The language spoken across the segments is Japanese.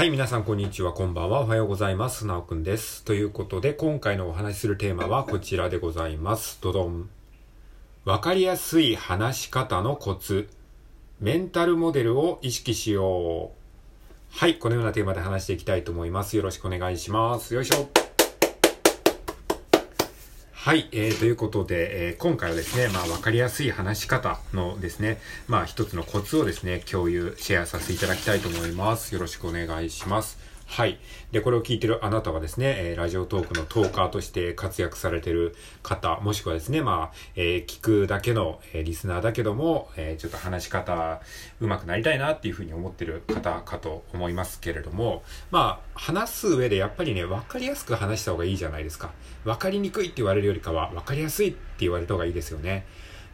はい、皆さんこんにちは、こんばんは、おはようございます。なおくんです。ということで、今回のお話しするテーマはこちらでございます。どどん。わかりやすい話し方のコツ。メンタルモデルを意識しよう。はい、このようなテーマで話していきたいと思います。よろしくお願いします。よいしょ。はい、えー、ということで、えー、今回はですね、まあ、わかりやすい話し方のですね、まあ、一つのコツをですね、共有、シェアさせていただきたいと思います。よろしくお願いします。はい。で、これを聞いてるあなたはですね、えー、ラジオトークのトーカーとして活躍されてる方、もしくはですね、まあ、えー、聞くだけの、えー、リスナーだけども、えちょっと話し方上手くなりたいなっていうふうに思ってる方かと思いますけれども、まあ、話す上でやっぱりね、わかりやすく話した方がいいじゃないですか。わかりにくいって言われるよりかは、わかりやすいって言われた方がいいですよね。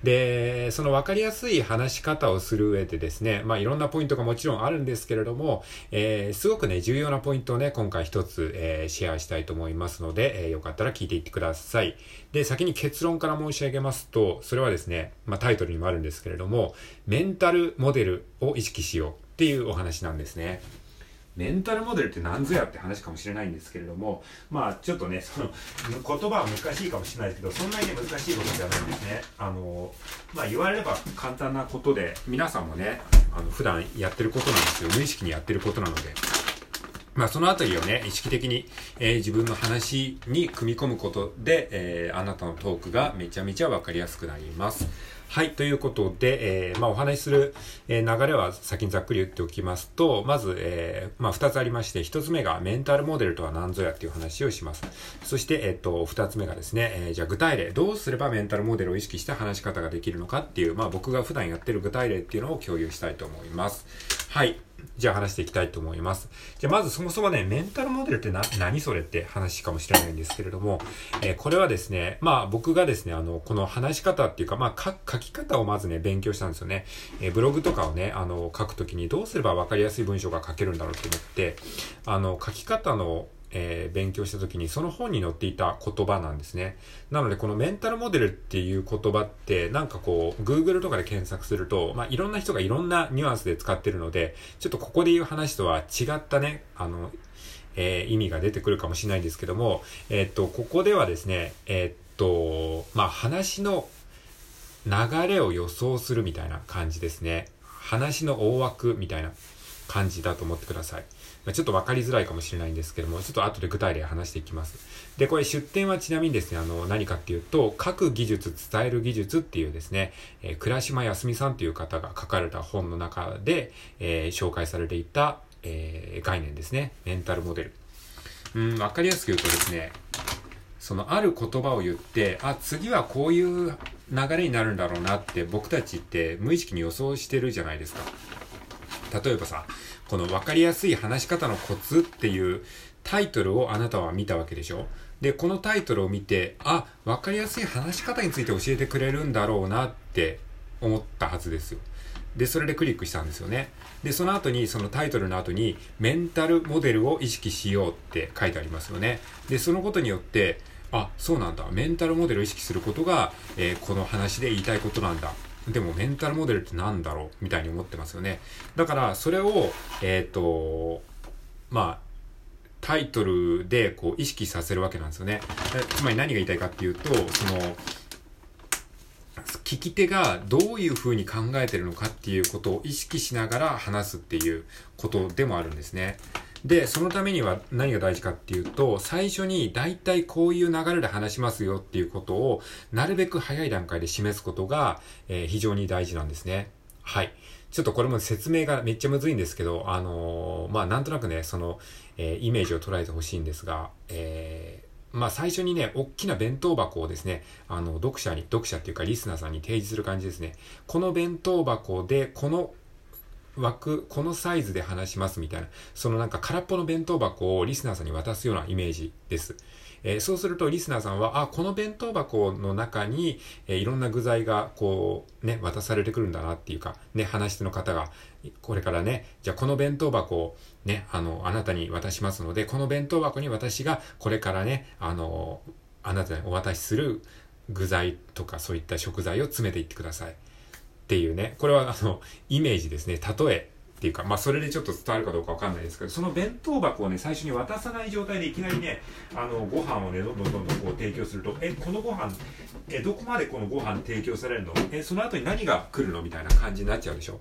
で、その分かりやすい話し方をする上でですね、まあいろんなポイントがもちろんあるんですけれども、えー、すごくね、重要なポイントをね、今回一つ、えー、シェアしたいと思いますので、えー、よかったら聞いていってください。で、先に結論から申し上げますと、それはですね、まあタイトルにもあるんですけれども、メンタルモデルを意識しようっていうお話なんですね。メンタルモデルって何ぞやって話かもしれないんですけれども、まあちょっとね、その言葉は難しいかもしれないですけど、そんなにね難しいことじゃないんですね。あの、まあ言われれば簡単なことで、皆さんもね、あの普段やってることなんですよ。無意識にやってることなので。まあそのあたりをね、意識的に、えー、自分の話に組み込むことで、えー、あなたのトークがめちゃめちゃわかりやすくなります。はい、ということで、えー、まあ、お話しする、えー、流れは先にざっくり言っておきますと、まず、えー、まあ、二つありまして、一つ目がメンタルモデルとは何ぞやっていう話をします。そして、えっ、と、二つ目がですね、え、じゃあ具体例、どうすればメンタルモデルを意識した話し方ができるのかっていう、まあ、僕が普段やってる具体例っていうのを共有したいと思います。はい。じゃあ話していきたいと思います。じゃあまずそもそもね、メンタルモデルってな、何それって話かもしれないんですけれども、えー、これはですね、まあ僕がですね、あの、この話し方っていうか、まあ書き方をまずね、勉強したんですよね。えー、ブログとかをね、あの、書くときにどうすればわかりやすい文章が書けるんだろうと思って、あの、書き方のえー、勉強した時にその本に載っていた言葉なんですね。なのでこのメンタルモデルっていう言葉ってなんかこう Google とかで検索すると、まあ、いろんな人がいろんなニュアンスで使ってるのでちょっとここで言う話とは違ったね、あの、えー、意味が出てくるかもしれないんですけども、えー、っと、ここではですね、えっと、まあ、話の流れを予想するみたいな感じですね。話の大枠みたいな感じだと思ってください。ま、ちょっと分かりづらいかもしれないんですけども、ちょっと後で具体例話していきます。で、これ出典はちなみにですね、あの、何かっていうと、書く技術、伝える技術っていうですね、えー、倉島康美さんという方が書かれた本の中で、えー、紹介されていた、えー、概念ですね。メンタルモデル。うん、分かりやすく言うとですね、そのある言葉を言って、あ、次はこういう流れになるんだろうなって僕たちって無意識に予想してるじゃないですか。例えばさ、この分かりやすい話し方のコツっていうタイトルをあなたは見たわけでしょ？で、このタイトルを見て、あ、分かりやすい話し方について教えてくれるんだろうなって思ったはずですよ。で、それでクリックしたんですよね。で、その後に、そのタイトルの後に、メンタルモデルを意識しようって書いてありますよね。で、そのことによって、あ、そうなんだ。メンタルモデルを意識することが、えー、この話で言いたいことなんだ。でもメンタルモデルって何だろうみたいに思ってますよね。だからそれを、えっ、ー、と、まあ、タイトルでこう意識させるわけなんですよね。つまり何が言いたいかっていうと、その、聞き手がどういうふうに考えてるのかっていうことを意識しながら話すっていうことでもあるんですね。で、そのためには何が大事かっていうと、最初に大体こういう流れで話しますよっていうことを、なるべく早い段階で示すことが、えー、非常に大事なんですね。はい。ちょっとこれも説明がめっちゃむずいんですけど、あのー、まあ、なんとなくね、その、えー、イメージを捉えてほしいんですが、えー、まあ、最初にね、大きな弁当箱をですね、あの、読者に、読者っていうかリスナーさんに提示する感じですね。この弁当箱で、この枠、このサイズで話しますみたいな、そのなんか空っぽの弁当箱をリスナーさんに渡すようなイメージです。えー、そうするとリスナーさんは、あ、この弁当箱の中に、えー、いろんな具材がこう、ね、渡されてくるんだなっていうか、ね、話し手の方が、これからね、じゃあこの弁当箱をね、あの、あなたに渡しますので、この弁当箱に私がこれからね、あの、あなたにお渡しする具材とかそういった食材を詰めていってください。っていうね、これはあの、イメージですね、例えっていうか、まあそれでちょっと伝わるかどうかわかんないですけど、その弁当箱をね、最初に渡さない状態でいきなりね、あの、ご飯をね、どんどんどんどんこう提供すると、え、このご飯、え、どこまでこのご飯提供されるの？え、その後に何が来るの？みたいな感じになっちゃうでしょ？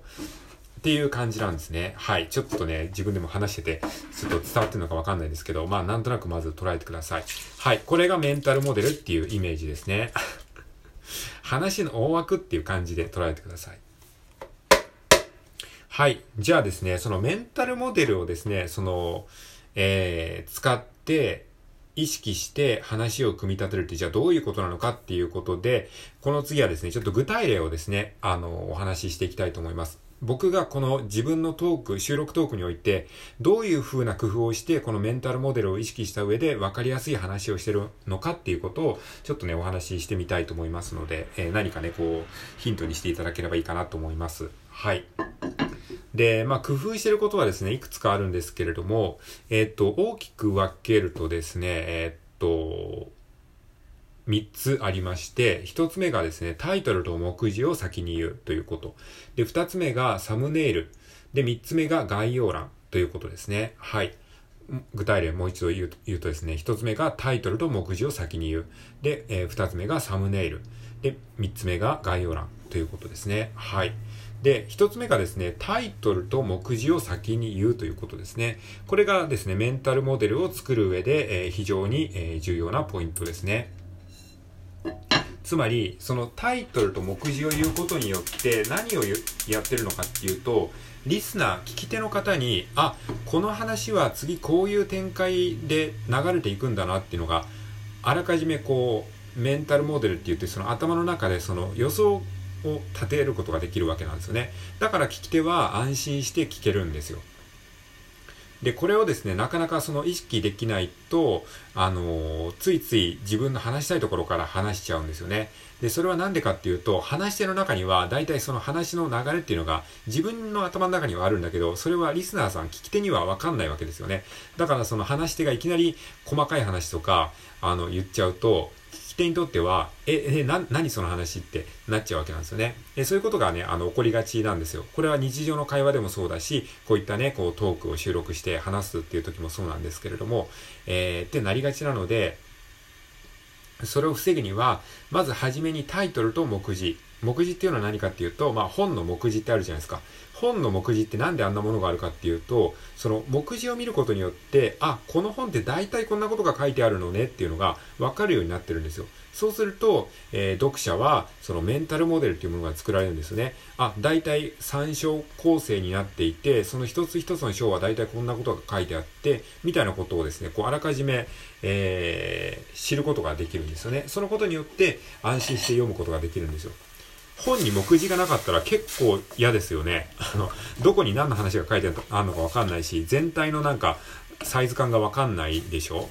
っていう感じなんですね。はい。ちょっとね、自分でも話してて、ちょっと伝わってるのかわかんないですけど、まあなんとなくまず捉えてください。はい。これがメンタルモデルっていうイメージですね。話の大枠っていう感じで捉えてください。はい。じゃあですね、そのメンタルモデルをですね、その、えー、使って、意識して話を組み立てるってじゃあどういうことなのかっていうことで、この次はですね、ちょっと具体例をですね、あの、お話ししていきたいと思います。僕がこの自分のトーク、収録トークにおいて、どういう風な工夫をして、このメンタルモデルを意識した上で分かりやすい話をしてるのかっていうことを、ちょっとね、お話ししてみたいと思いますので、えー、何かね、こう、ヒントにしていただければいいかなと思います。はい。で、まあ、工夫してることはですね、いくつかあるんですけれども、えっと、大きく分けるとですね、えっと、3つありまして、1つ目がですね、タイトルと目次を先に言うということ。で、2つ目がサムネイル。で、3つ目が概要欄ということですね。はい。具体例もう一度言う言うとですね、1つ目がタイトルと目次を先に言う。で、えー、2つ目がサムネイル。で、3つ目が概要欄ということですね。はい。で、一つ目がですね、タイトルと目次を先に言うということですね。これがですね、メンタルモデルを作る上で、えー、非常に、えー、重要なポイントですね。つまり、そのタイトルと目次を言うことによって何をやってるのかっていうと、リスナー、聞き手の方に、あ、この話は次こういう展開で流れていくんだなっていうのが、あらかじめこう、メンタルモデルって言って、その頭の中でその予想を立てることができるわけなんですよね。だから聞き手は安心して聞けるんですよ。で、これをですね、なかなかその意識できないと、あのついつい自分の話したいところから話しちゃうんですよね。で、それはなんでかっていうと、話し手の中には、大体その話の流れっていうのが、自分の頭の中にはあるんだけど、それはリスナーさん、聞き手にはわかんないわけですよね。だからその話し手がいきなり細かい話とか、あの、言っちゃうと、手にとっては、え、え、な、何その話ってなっちゃうわけなんですよね。え、そういうことがね、あの、起こりがちなんですよ。これは日常の会話でもそうだし、こういったね、こうトークを収録して話すっていう時もそうなんですけれども、えー、ってなりがちなので、それを防ぐには、まずはじめにタイトルと目次。目次っていうのは何かっていうと、まあ本の目次ってあるじゃないですか。本の目次ってなんであんなものがあるかっていうと、その目次を見ることによって、あ、この本って大体こんなことが書いてあるのねっていうのが分かるようになってるんですよ。そうすると、えー、読者はそのメンタルモデルっていうものが作られるんですね。あ、大体3章構成になっていて、その一つ一つの章は大体こんなことが書いてあって、みたいなことをですね、こうあらかじめ、えー、知ることができるんですよね。そのことによって安心して読むことができるんですよ。本に目次がなかったら結構嫌ですよね。あの、どこに何の話が書いてあるのかわかんないし、全体のなんか、サイズ感がわかんないでしょ？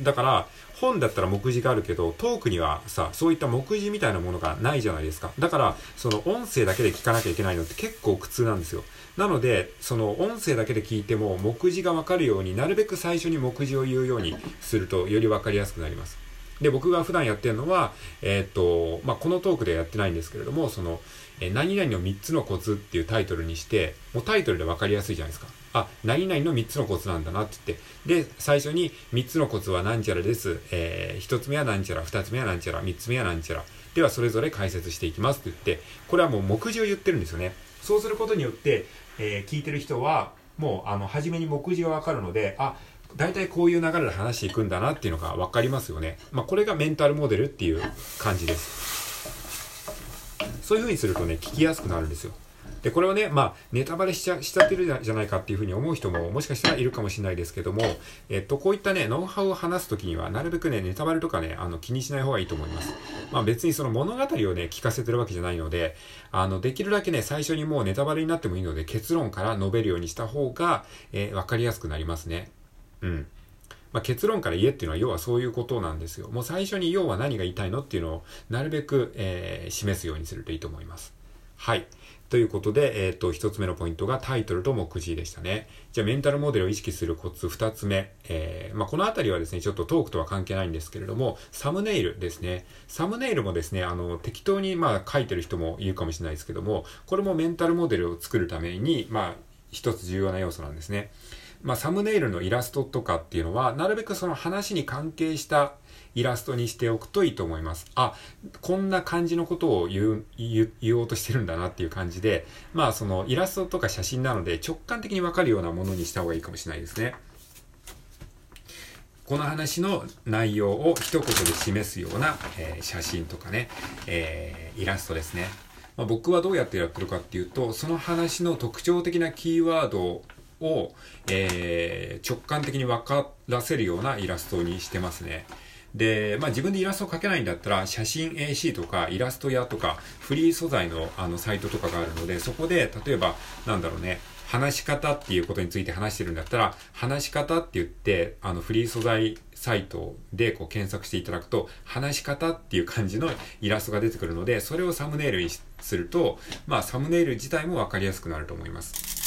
だから、本だったら目次があるけど、トークにはさ、そういった目次みたいなものがないじゃないですか。だから、その音声だけで聞かなきゃいけないのって結構苦痛なんですよ。なので、その音声だけで聞いても、目次がわかるようになるべく最初に目次を言うようにすると、よりわかりやすくなります。で、僕が普段やってるのは、えー、っと、まあ、このトークではやってないんですけれども、その、え、何々の3つのコツっていうタイトルにして、もうタイトルで分かりやすいじゃないですか。あ、何々の3つのコツなんだなって言って、で、最初に3つのコツは何ちゃらです。えー、1つ目は何ちゃら、2つ目は何ちゃら、3つ目は何ちゃら。では、それぞれ解説していきますって言って、これはもう目次を言ってるんですよね。そうすることによって、えー、聞いてる人は、もう、あの、初めに目次がわかるので、あ、大体こういう流れで話していくんだなっていうのが分かりますよね。まあ、これがメンタルモデルっていう感じです。そういう風にするとね、聞きやすくなるんですよ。で、これをね、まあ、ネタバレしちゃ、しちゃってるじゃないかっていうふうに思う人ももしかしたらいるかもしれないですけども、えっと、こういったね、ノウハウを話すときには、なるべくね、ネタバレとかね、あの、気にしない方がいいと思います。まあ別にその物語をね、聞かせてるわけじゃないので、あの、できるだけね、最初にもうネタバレになってもいいので、結論から述べるようにした方が、えー、わかりやすくなりますね。うん。まあ、結論から言えっていうのは要はそういうことなんですよ。もう最初に要は何が言いたいのっていうのをなるべく、えー、示すようにするといいと思います。はい。ということで、えっ、ー、と、一つ目のポイントがタイトルと目次でしたね。じゃあ、メンタルモデルを意識するコツ二つ目。えー、まあ、このあたりはですね、ちょっとトークとは関係ないんですけれども、サムネイルですね。サムネイルもですね、あの、適当にまあ書いてる人もいるかもしれないですけども、これもメンタルモデルを作るために、まあ、一つ重要な要素なんですね。まあ、サムネイルのイラストとかっていうのは、なるべくその話に関係したイラストにしておくといいと思います。あ、こんな感じのことを言う、言言おうとしてるんだなっていう感じで、まあそのイラストとか写真なので直感的にわかるようなものにした方がいいかもしれないですね。この話の内容を一言で示すような、えー、写真とかね、えー、イラストですね。まあ、僕はどうやってやってるかっていうと、その話の特徴的なキーワードを、えー、直感的に分からせるようなイラストにしてますね。で、まあ自分でイラストを描けないんだったら、写真 AC とかイラスト屋とか、フリー素材のあのサイトとかがあるので、そこで、例えば、なんだろうね、話し方っていうことについて話してるんだったら、話し方って言って、あのフリー素材サイトでこう検索していただくと、話し方っていう感じのイラストが出てくるので、それをサムネイルにすると、まあサムネイル自体もわかりやすくなると思います。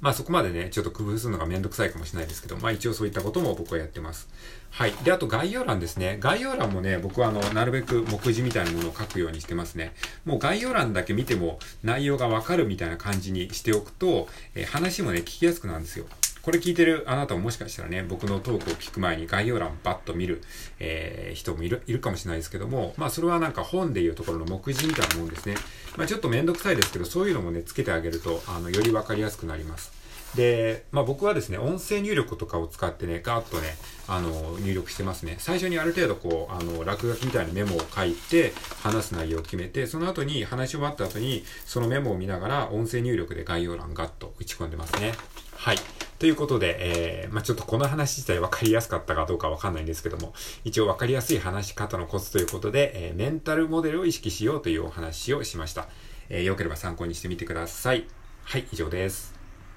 まあそこまでね、ちょっと工夫するのがめんどくさいかもしれないですけど、まあ一応そういったことも僕はやってます。はい。で、あと概要欄ですね。概要欄もね、僕はあの、なるべく目次みたいなものを書くようにしてますね。もう概要欄だけ見ても内容がわかるみたいな感じにしておくと、えー、話もね、聞きやすくなるんですよ。これ聞いてるあなたももしかしたらね、僕のトークを聞く前に概要欄バッと見る、えー、人もいる、いるかもしれないですけども、まあそれはなんか本でいうところの目次みたいなもんですね。まあちょっとめんどくさいですけど、そういうのもね、つけてあげると、あの、よりわかりやすくなります。で、まあ僕はですね、音声入力とかを使ってね、ガーッとね、あの、入力してますね。最初にある程度こう、あの、落書きみたいなメモを書いて、話す内容を決めて、その後に話し終わった後に、そのメモを見ながら、音声入力で概要欄ガッと打ち込んでますね。はい。ということで、えー、まあ、ちょっとこの話自体分かりやすかったかどうか分かんないんですけども、一応分かりやすい話し方のコツということで、えー、メンタルモデルを意識しようというお話をしました。えー、よければ参考にしてみてください。はい、以上です。